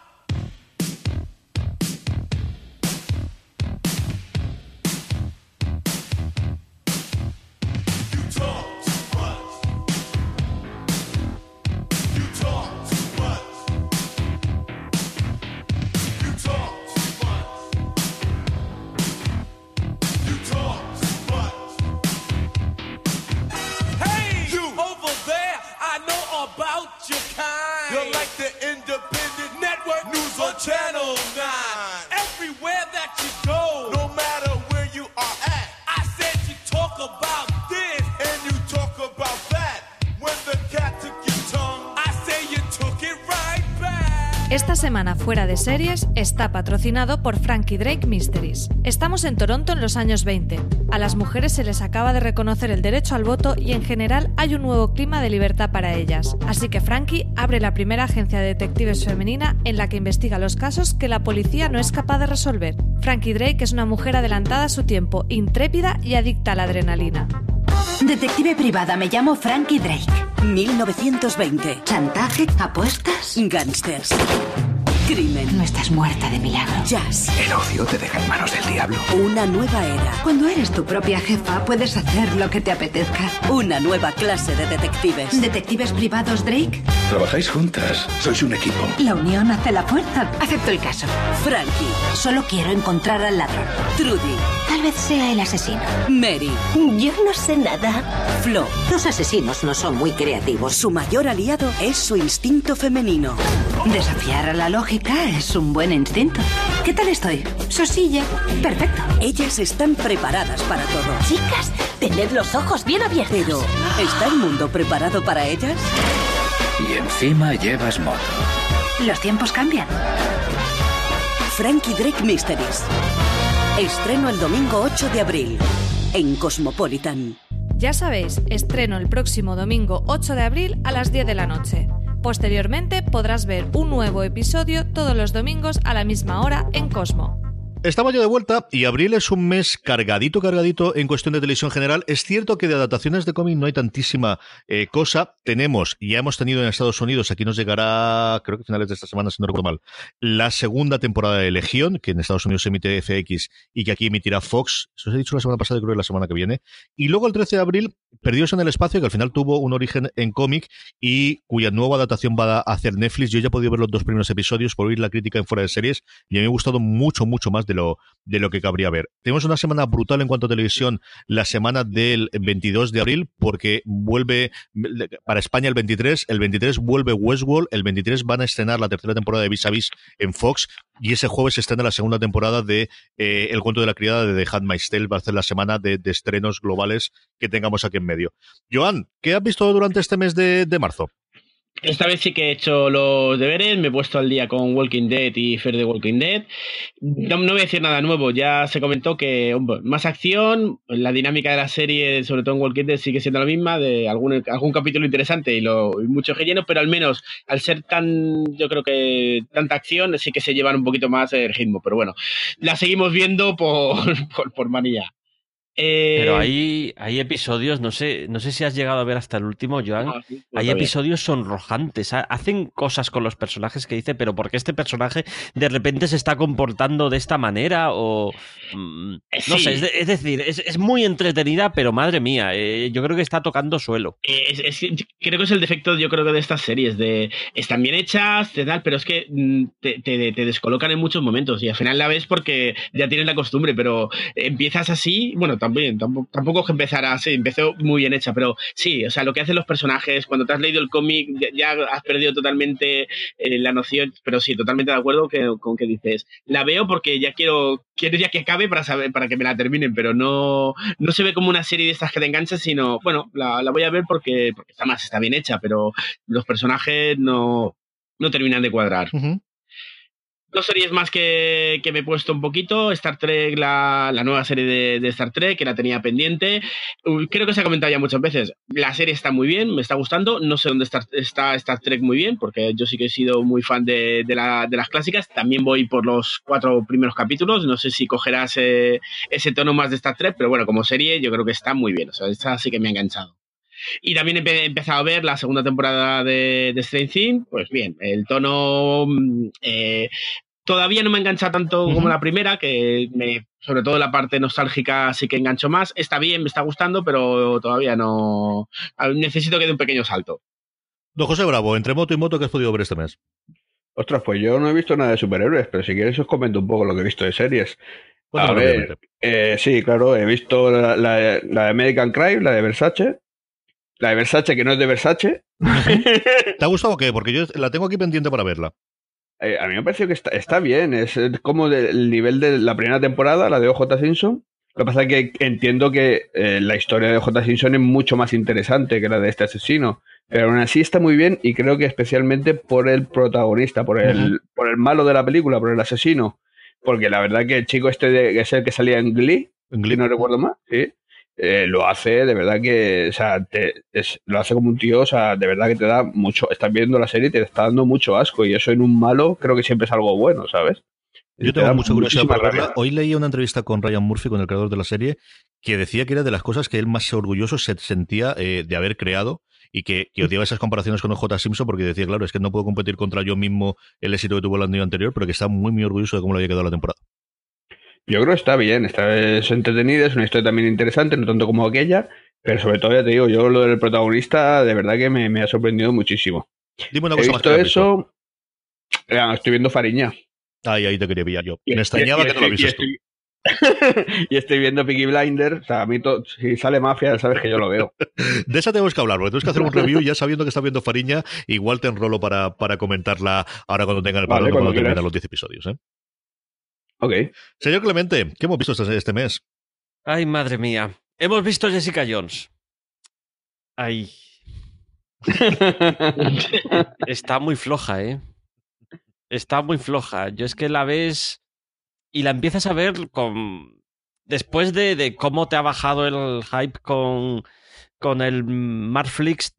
Your kind. You're like the independent network news on Channel 9. Esta semana fuera de series está patrocinado por Frankie Drake Mysteries. Estamos en Toronto en los años 20. A las mujeres se les acaba de reconocer el derecho al voto y en general hay un nuevo clima de libertad para ellas. Así que Frankie abre la primera agencia de detectives femenina en la que investiga los casos que la policía no es capaz de resolver. Frankie Drake es una mujer adelantada a su tiempo, intrépida y adicta a la adrenalina. Detective privada, me llamo Frankie Drake. 1920. ¿Chantaje? ¿Apuestas? Gangsters. Crimen. No estás muerta de milagro. Jazz. El ocio te deja en manos del diablo. Una nueva era. Cuando eres tu propia jefa, puedes hacer lo que te apetezca. Una nueva clase de detectives. ¿Detectives privados, Drake? Trabajáis juntas. Sois un equipo. La unión hace la fuerza. Acepto el caso. Frankie. Solo quiero encontrar al ladrón. Trudy. Tal vez sea el asesino. Mary. Yo no sé nada. Flo. Los asesinos no son muy creativos. Su mayor aliado es su instinto femenino. Desafiar a la lógica es un buen instinto. ¿Qué tal estoy? Sosilla. Perfecto. Ellas están preparadas para todo. Chicas, tened los ojos bien abiertos. Pero, ¿está el mundo preparado para ellas? Y encima llevas moto. Los tiempos cambian. Frankie Drake Mysteries. Estreno el domingo 8 de abril en Cosmopolitan. Ya sabéis, estreno el próximo domingo 8 de abril a las 10 de la noche. Posteriormente podrás ver un nuevo episodio todos los domingos a la misma hora en Cosmo. Estamos ya de vuelta y abril es un mes cargadito, cargadito en cuestión de televisión general. Es cierto que de adaptaciones de cómic no hay tantísima eh, cosa. Tenemos, ya hemos tenido en Estados Unidos, aquí nos llegará, creo que a finales de esta semana, si no recuerdo mal, la segunda temporada de Legión, que en Estados Unidos emite FX y que aquí emitirá Fox. Eso os he dicho la semana pasada y creo que la semana que viene. Y luego el 13 de abril, Perdidos en el Espacio, que al final tuvo un origen en cómic y cuya nueva adaptación va a hacer Netflix. Yo ya he podido ver los dos primeros episodios por oír la crítica en fuera de series y a mí me ha gustado mucho, mucho más de lo, de lo que cabría ver. Tenemos una semana brutal en cuanto a televisión, la semana del 22 de abril, porque vuelve para España el 23, el 23 vuelve Westworld, el 23 van a estrenar la tercera temporada de Vis a Vis en Fox y ese jueves se estrena la segunda temporada de eh, El cuento de la criada de The Handmaid's Tale, va a ser la semana de, estrenos globales que tengamos aquí en medio. Joan, ¿qué has visto durante este mes de marzo? Esta vez sí que he hecho los deberes, me he puesto al día con Walking Dead y Fear the Walking Dead. No, no, voy a decir nada nuevo, ya se comentó que más acción, la dinámica de la serie, sobre todo en Walking Dead, sigue siendo la misma, de algún, algún capítulo interesante y, lo, y mucho relleno, pero al menos al ser tan, yo creo que tanta acción, sí que se llevan un poquito más el ritmo, pero bueno, la seguimos viendo por, [laughs] por. Eh... Pero hay, hay episodios, no sé, no sé si has llegado a ver hasta el último, Joan. Ah, sí, hay episodios sonrojantes. Hacen cosas con los personajes que dice, pero ¿por qué este personaje de repente se está comportando de esta manera? O. Mmm, no sé, es, de- es decir, es, es muy entretenida, pero madre mía, eh, yo creo que está tocando suelo. Es- creo que es el defecto, yo creo que de estas series, de están bien hechas, de tal, pero es que mm, te, te- te descolocan en muchos momentos y al final la ves porque ya tienes la costumbre, pero empiezas así, bueno, también, tampoco, tampoco es que empezara así, empezó muy bien hecha, pero sí, o sea, lo que hacen los personajes, cuando te has leído el cómic ya, has perdido totalmente eh, la noción, pero sí, totalmente de acuerdo que, con que dices, la veo porque ya quiero, quiero ya que acabe para saber, para que me la terminen, pero no, no se ve como una serie de estas que te enganchas, sino, bueno, la, voy a ver porque, porque está más, está bien hecha, pero los personajes no, no terminan de cuadrar. Dos series más que, que me he puesto un poquito. Star Trek, la, la nueva serie de, Star Trek, que la tenía pendiente. Creo que se ha comentado ya muchas veces. La serie está muy bien, me está gustando. No sé dónde está, está Star Trek muy bien, porque yo sí que he sido muy fan de, de, la, de las clásicas. También voy por los cuatro primeros capítulos. No sé si cogerás ese, ese tono más de Star Trek, pero bueno, como serie yo creo que está muy bien. O sea, esta sí que me ha enganchado. Y también he empezado a ver la segunda temporada de, de Strange Things. Pues bien, el tono mm, eh, todavía no me engancha tanto como la primera, que me, sobre todo la parte nostálgica sí que engancho más. Está bien, me está gustando, pero todavía no. Necesito que dé un pequeño salto. Don José Bravo, entre moto y moto, ¿qué has podido ver este mes? Ostras, pues yo no he visto nada de superhéroes, pero si quieres os comento un poco lo que he visto de series. A ver, eh, sí, claro, he visto la, la- la de American Crime, la de Versace. La de Versace que no es de Versace. [laughs] ¿Te ha gustado o qué? Porque yo la tengo aquí pendiente para verla. Eh, a mí me pareció que está, está bien, es como del nivel de la primera temporada, la de OJ Simpson. Lo que pasa es que entiendo que eh, la historia de OJ Simpson es mucho más interesante que la de este asesino. pero aún así está muy bien y creo que especialmente por el protagonista, por el, por el malo de la película, por el asesino, porque la verdad que el chico este de- que es el que salía en Glee, si no recuerdo mal, sí, eh, lo hace de verdad que, o sea, te- es- lo hace como un tío, o sea, de verdad que te da mucho, estás viendo la serie y te está dando mucho asco y eso en un malo creo que siempre es algo bueno, ¿sabes? Yo Te tengo mucha curiosidad verla. Hoy leía una entrevista con Ryan Murphy, con el creador de la serie, que decía que era de las cosas que él más orgulloso se sentía eh, de haber creado y que, que odiaba esas comparaciones con J. Simpson porque decía, claro, es que no puedo competir contra yo mismo el éxito que tuvo el año anterior, pero que está muy, muy orgulloso de cómo le había quedado la temporada. Yo creo que está bien, está, es entretenida, es una historia también interesante, no tanto como aquella, pero sobre todo, ya te digo, yo lo del protagonista de verdad que me, me ha sorprendido muchísimo. Dime una He cosa más visto visto. eso, eh, estoy viendo Fariña. Ahí, ahí te quería pillar yo. Me extrañaba que no lo vieses tú. [laughs] y estoy viendo Peaky Blinders, o sea, a mí to- si sale Mafia, ya sabes que yo lo veo. [laughs] De esa tenemos que hablar, porque tenemos que hacer un review ya sabiendo que está viendo Fariña. Igual te enrolo para, para comentarla ahora cuando tenga el Vale, cuando cuando terminen los 10 episodios. ¿eh? Ok. Señor Clemente, ¿qué hemos visto este, este mes? Ay, madre mía. Hemos visto Jessica Jones. Ay. [laughs] Está muy floja, ¿eh? Está muy floja. Yo es que la ves y la empiezas a ver con... Después de, de cómo te ha bajado el hype con, con el Marflix,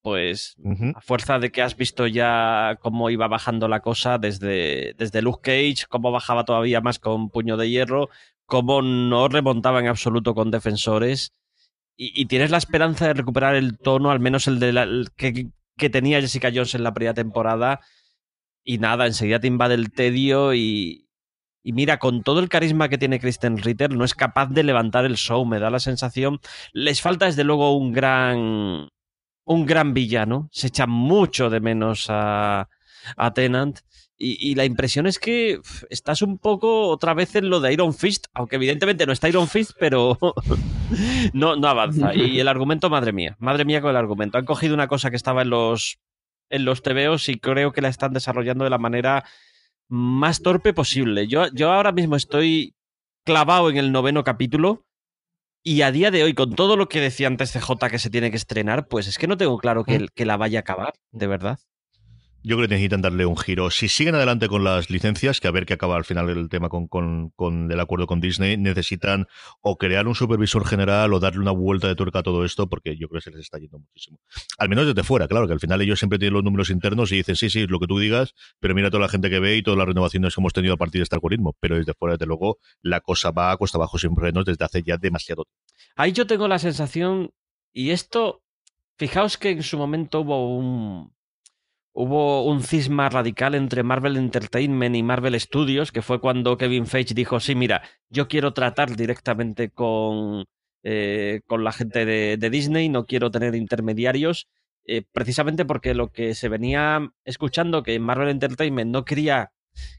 pues a fuerza de que has visto ya cómo iba bajando la cosa desde, desde Luke Cage, cómo bajaba todavía más con Puño de Hierro, cómo no remontaba en absoluto con Defensores, y, y tienes la esperanza de recuperar el tono, al menos el, de la- el que, que tenía Jessica Jones en la primera temporada, y nada, enseguida te invade el tedio y, y mira, con todo el carisma que tiene Kristen Ritter, no es capaz de levantar el show, me da la sensación. Les falta desde luego un gran un gran villano, se echa mucho de menos a, a Tennant y, la impresión es que estás un poco otra vez en lo de Iron Fist, aunque evidentemente no está Iron Fist, pero [laughs] no, no avanza. Y el argumento, madre mía, madre mía con el argumento. Han cogido una cosa que estaba en los en los TVOs y creo que la están desarrollando de la manera más torpe posible. Yo, yo ahora mismo estoy clavado en el noveno capítulo y a día de hoy, con todo lo que decía antes CJ que se tiene que estrenar, pues es que no tengo claro que, que la vaya a acabar, de verdad. Yo creo que necesitan darle un giro. Si siguen adelante con las licencias, que a ver qué acaba al final el tema con, con, con el acuerdo con Disney, necesitan o crear un supervisor general o darle una vuelta de tuerca a todo esto, porque yo creo que se les está yendo muchísimo. Al menos desde fuera, claro, que al final ellos siempre tienen los números internos y dicen, sí, sí, lo que tú digas, pero mira toda la gente que ve y todas las renovaciones que hemos tenido a partir de este algoritmo. Pero desde fuera, desde luego, la cosa va a cuesta abajo sin frenos desde hace ya demasiado tiempo. Ahí yo tengo la sensación, y esto, fijaos que en su momento hubo un, hubo un cisma radical entre Marvel Entertainment y Marvel Studios, que fue cuando Kevin Feige dijo, sí, mira, yo quiero tratar directamente con, eh, con la gente de, de Disney, no quiero tener intermediarios, eh, precisamente porque lo que se venía escuchando, que Marvel Entertainment no quería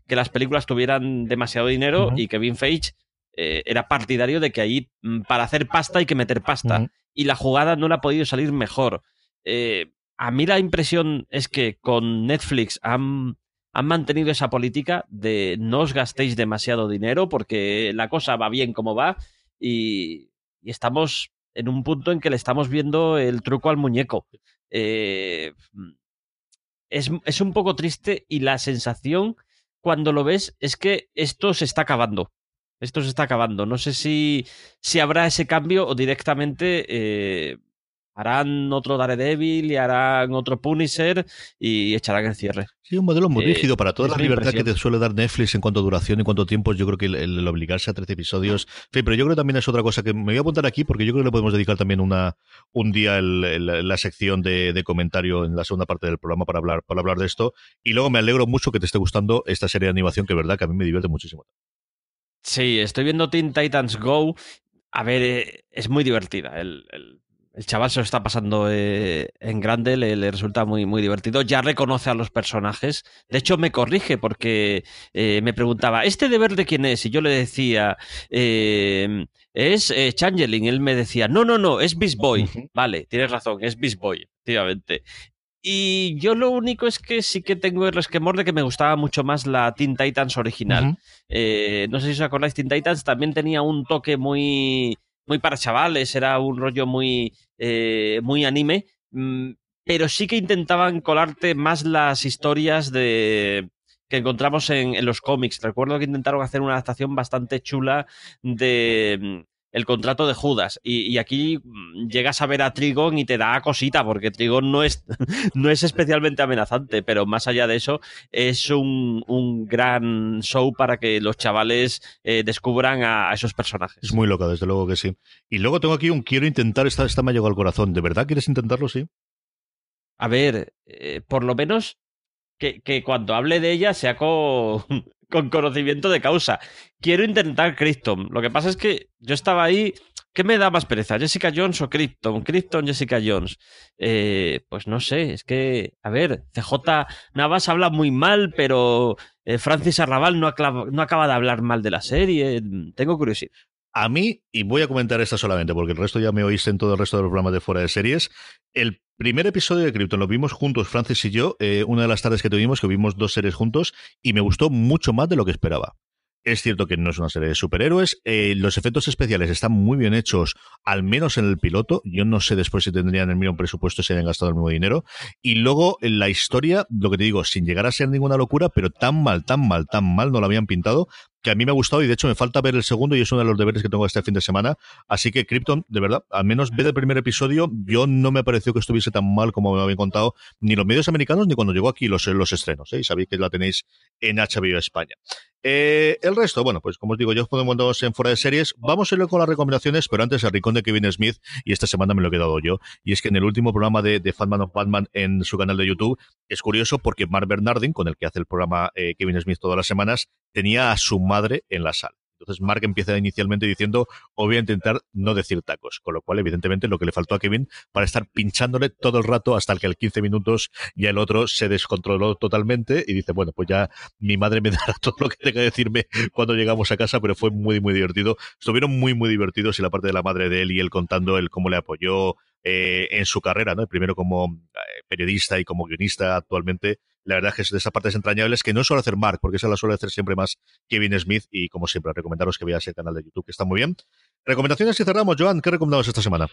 que las películas tuvieran demasiado dinero y Kevin Feige eh, era partidario de que ahí mm, para hacer pasta hay que meter pasta. Y la jugada no le ha podido salir mejor. Eh, a mí la impresión es que con Netflix han, han mantenido esa política de no os gastéis demasiado dinero porque la cosa va bien como va y, y estamos en un punto en que le estamos viendo el truco al muñeco. Eh, es, es un poco triste y la sensación cuando lo ves es que esto se está acabando. Esto se está acabando. No sé si, si habrá ese cambio o directamente eh, harán otro Daredevil y harán otro Punisher y echarán el cierre. Sí, un modelo muy Eh, rígido para toda la libertad que te suele dar Netflix en cuanto a duración y cuánto tiempo. Yo creo que el, el obligarse a 13 episodios. En fin, pero yo creo que también es otra cosa que me voy a apuntar aquí porque yo creo que le podemos dedicar también una, un día el- el- la sección de, de comentario en la segunda parte del programa para hablar, para hablar de esto. Y luego me alegro mucho que te esté gustando esta serie de animación que es verdad que a mí me divierte muchísimo. Sí, estoy viendo Teen Titans Go. A ver, eh, es muy divertida. El, el- chaval se lo está pasando eh, en grande, le, le resulta muy, muy divertido. Ya reconoce a los personajes. De hecho, me corrige porque eh, me preguntaba, ¿este deber de quién es? Y yo le decía, eh, es Changeling. Él me decía, no, no, no, es Beast Boy. Vale, tienes razón, es Beast Boy, efectivamente. Y yo lo único es que sí que tengo el resquemor de que me gustaba mucho más la Teen Titans original. No sé si os acordáis, Teen Titans también tenía un toque muy, muy para chavales, era un rollo muy, eh, muy anime. Mm, pero sí que intentaban colarte más las historias de que encontramos en, los cómics. Recuerdo que intentaron hacer una adaptación bastante chula de mm, el contrato de Judas. Y, y aquí mm, llegas a ver a Trigon y te da cosita, porque Trigon no es, [laughs] no es especialmente amenazante, pero más allá de eso, es un, un gran show para que los chavales eh, descubran a, a esos personajes. Es muy loca, desde luego que sí. Y luego tengo aquí un quiero intentar, esta, esta me ha llegado al corazón. ¿De verdad quieres intentarlo? Sí. A ver, eh, por lo menos que, que, cuando hable de ella sea con, con conocimiento de causa. Quiero intentar Krypton. Lo que pasa es que yo estaba ahí. ¿Qué me da más pereza? ¿Jessica Jones o Krypton? Krypton, Jessica Jones. Eh, pues no sé, es que, a ver, CJ Navas habla muy mal, pero eh, Francis Arrabal no, acaba, no acaba de hablar mal de la serie. Tengo curiosidad. A mí, y voy a comentar esta solamente, porque el resto ya me oíste en todo el resto de los programas de fuera de series, el primer episodio de Krypton lo vimos juntos, Francis y yo, eh, una de las tardes que tuvimos, que vimos dos series juntos, y me gustó mucho más de lo que esperaba. Es cierto que no es una serie de superhéroes. Eh, los efectos especiales están muy bien hechos, al menos en el piloto. Yo no sé después si tendrían el mismo presupuesto si hayan gastado el mismo dinero. Y luego en la historia, lo que te digo, sin llegar a ser ninguna locura, pero tan mal, tan mal, tan mal no la habían pintado que a mí me ha gustado y de hecho me falta ver el segundo y es uno de los deberes que tengo este fin de semana. Así que Krypton, de verdad, al menos ve el primer episodio, yo no me pareció que estuviese tan mal como me habían contado ni los medios americanos ni cuando llegó aquí los, los estrenos. ¿eh? Y sabéis que la tenéis en HBO España. Eh, el resto, bueno, pues como os digo, yo podemos en fuera de series. Vamos a ir con las recomendaciones, pero antes el rincón de Kevin Smith, y esta semana me lo he quedado yo. Y es que en el último programa de, de Fatman of Batman en su canal de YouTube, es curioso porque Mark Bernardin, con el que hace el programa eh, Kevin Smith todas las semanas, tenía a su madre en la sala. Entonces Mark empieza inicialmente diciendo, o voy a intentar no decir tacos, con lo cual evidentemente lo que le faltó a Kevin para estar pinchándole todo el rato hasta que al 15 minutos ya el otro se descontroló totalmente y dice, bueno, pues ya mi madre me [laughs] dará todo lo que tenga que decirme cuando llegamos a casa, pero fue muy, muy divertido. Estuvieron muy, muy divertidos y la parte de la madre de él y él contando el cómo le apoyó eh, en su carrera, ¿no? Primero como periodista y como guionista actualmente. La verdad es que es de esas partes entrañables que no suele hacer Mark, porque esa la suele hacer siempre más Kevin Smith. Y como siempre, recomendaros que veáis el canal de YouTube, que está muy bien. Recomendaciones y cerramos, Joan, ¿qué recomendamos esta semana?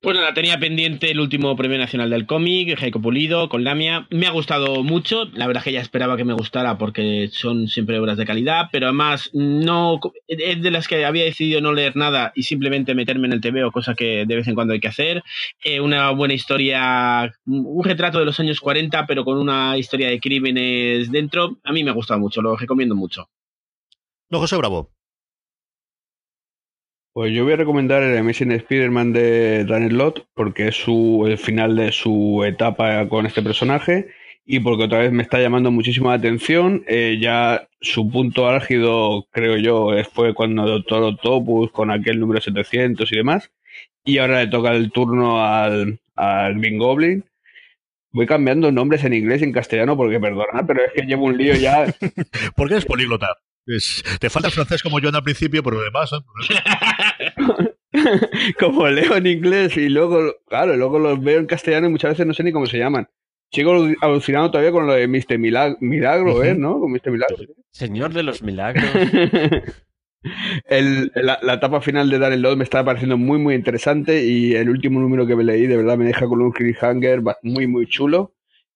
Pues nada, tenía pendiente el último premio nacional del cómic, Jacob Pulido, con Lamia. Me ha gustado mucho, la verdad es que ya esperaba que me gustara porque son siempre obras de calidad, pero además no es de las que había decidido no leer nada y simplemente meterme en el TVO, cosa que de vez en cuando hay que hacer. Eh, una buena historia, un retrato de los años 40, pero con una historia de crímenes dentro. A mí me ha gustado mucho, lo recomiendo mucho. No, José Bravo. Pues yo voy a recomendar el Amazing Spider-Man de Daniel Lott porque es su, el final de su etapa con este personaje y porque otra vez me está llamando muchísimo la atención. Eh, ya su punto álgido, creo yo, fue cuando Doctor Octopus con aquel número 700 y demás. Y ahora le toca el turno al, al Green Goblin. Voy cambiando nombres en inglés y en castellano porque, perdona, pero es que llevo un lío ya. [laughs] ¿Por qué es políglota? Es, te falta el francés como yo al principio, pero además. ¿eh? [laughs] como leo en inglés y luego, claro, luego los veo en castellano y muchas veces no sé ni cómo se llaman. Sigo alucinando todavía con lo de Mr. Milag Milagro, ¿eh? ¿No? Con Mr. Milagro. Señor de los milagros. [laughs] el, la, la, etapa final de Darren Lott me está pareciendo muy, muy interesante y el último número que me leí de verdad me deja con un cliffhanger muy, muy chulo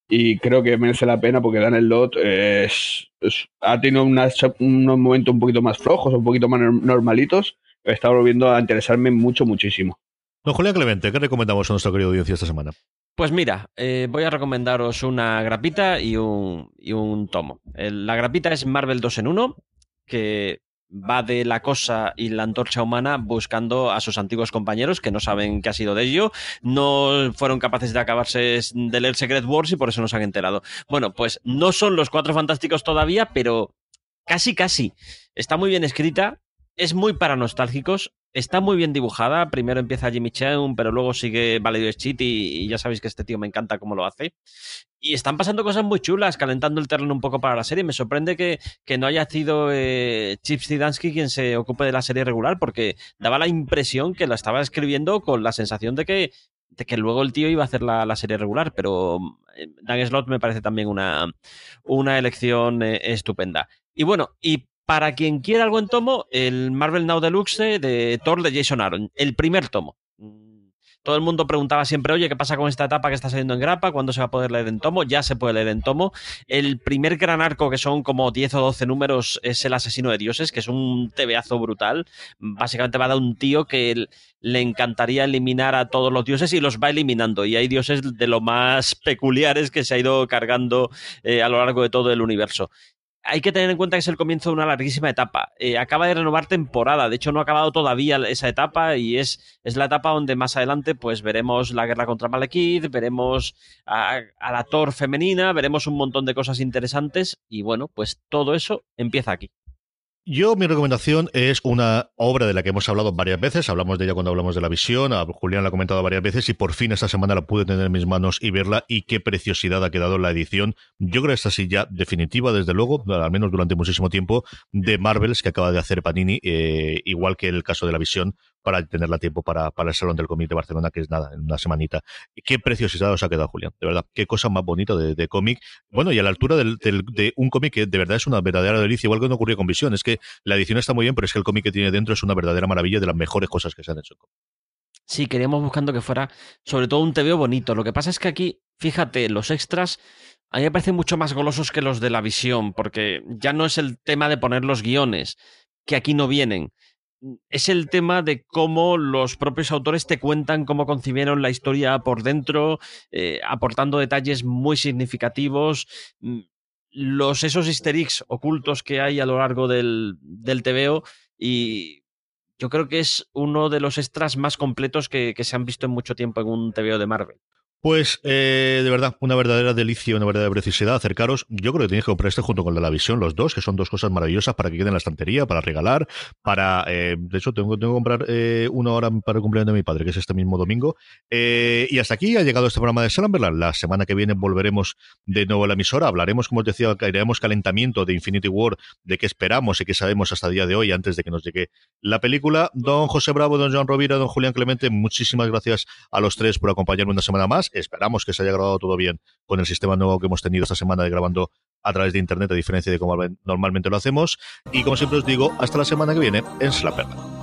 y creo que merece la pena porque Daniel Lott es, es, ha tenido unas, unos momentos un poquito más flojos, un poquito más normalitos, pero está volviendo a interesarme mucho, muchísimo. Don Julián Clemente, ¿qué recomendamos a nuestra querida audiencia esta semana? Pues mira, eh, voy a recomendaros una grapita y un, y un tomo. El, la grapita es Marvel 2 en 1, que va de la cosa y la antorcha humana buscando a sus antiguos compañeros que no saben qué ha sido de ello, no fueron capaces de acabarse de leer Secret Wars y por eso no se han enterado. Bueno, pues no son los cuatro fantásticos todavía, pero casi casi. Está muy bien escrita, es muy para nostálgicos, está muy bien dibujada. Primero empieza Jimmy Cheung, pero luego sigue Valerio Schit y, y, ya sabéis que este tío me encanta cómo lo hace. Y están pasando cosas muy chulas, calentando el terreno un poco para la serie. Me sorprende que, que no haya sido eh, Chip Zdarsky quien se ocupe de la serie regular, porque daba la impresión que la estaba escribiendo con la sensación de que, de que luego el tío iba a hacer la, la serie regular, pero Dan Slot me parece también una, una elección eh, estupenda. Y bueno, y para quien quiera algo en tomo, el Marvel Now Deluxe de Thor de Jason Aaron, el primer tomo. todo el mundo preguntaba siempre, oye, ¿qué pasa con esta etapa que está saliendo en grapa? ¿Cuándo se va a poder leer en tomo? Ya se puede leer en tomo. El primer gran arco, que son como 10 o 12 números, es El asesino de dioses, que es un tebeazo brutal. Básicamente va a dar un tío que le encantaría eliminar a todos los dioses y los va eliminando. Y hay dioses de lo más peculiares que se ha ido cargando eh, a lo largo de todo el universo hay que tener en cuenta que es el comienzo de una larguísima etapa. Eh, acaba de renovar temporada, de hecho no ha acabado todavía esa etapa y es, es la etapa donde más adelante pues veremos la guerra contra Malekith, veremos a, a, la Thor femenina, veremos un montón de cosas interesantes y bueno, pues todo eso empieza aquí. Yo, mi recomendación es una obra de la que hemos hablado varias veces. Hablamos de ella cuando hablamos de la visión. A Julián la ha comentado varias veces y por fin esta semana la pude tener en mis manos y verla. Y qué preciosidad ha quedado la edición. Yo creo que esta sí ya definitiva, desde luego, al menos durante muchísimo tiempo, de Marvels que acaba de hacer Panini, eh, igual que el caso de la visión, para tenerla tiempo para, para el Salón del Cómic de Barcelona, que es nada, en una semanita. Qué preciosidad os ha quedado, Julián. De verdad, qué cosa más bonita de, cómic. Bueno, y a la altura de un cómic que de verdad es una verdadera delicia, igual que no ocurrió con Visión. Es que la edición está muy bien, pero es que el cómic que tiene dentro es una verdadera maravilla de las mejores cosas que se han hecho. Sí, queríamos buscando que fuera sobre todo un TVO bonito. Lo que pasa es que aquí, fíjate, los extras a mí me parecen mucho más golosos que los de la visión, porque ya no es el tema de poner los guiones, que aquí no vienen, es el tema de cómo los propios autores te cuentan cómo concibieron la historia por dentro, eh, aportando detalles muy significativos. mm, Los, esos easter ocultos que hay a lo largo del, del TVO y yo creo que es uno de los extras más completos que, que se han visto en mucho tiempo en un TVO de Marvel. Pues, eh, de verdad, una verdadera delicia, una verdadera preciosidad. Acercaros, yo creo que tenéis que comprar este junto con de la visión, los dos, que son dos cosas maravillosas para que queden en la estantería, para regalar, para. Eh, de hecho, tengo, tengo que comprar eh, una hora para el cumpleaños de mi padre, que es este mismo domingo. Eh, y hasta aquí ha llegado este programa de Slamberland. La semana que viene volveremos de nuevo a la emisora. Hablaremos, como os decía, haremos calentamiento de Infinity War, de qué esperamos y qué sabemos hasta el día de hoy, antes de que nos llegue la película. Don José Bravo, don Joan Rovira, don Julián Clemente, muchísimas gracias a los tres por acompañarme una semana más. Esperamos que se haya grabado todo bien con el sistema nuevo que hemos tenido esta semana de grabando a través de internet, a diferencia de cómo normalmente lo hacemos. Y como siempre os digo, hasta la semana que viene en Slapperland.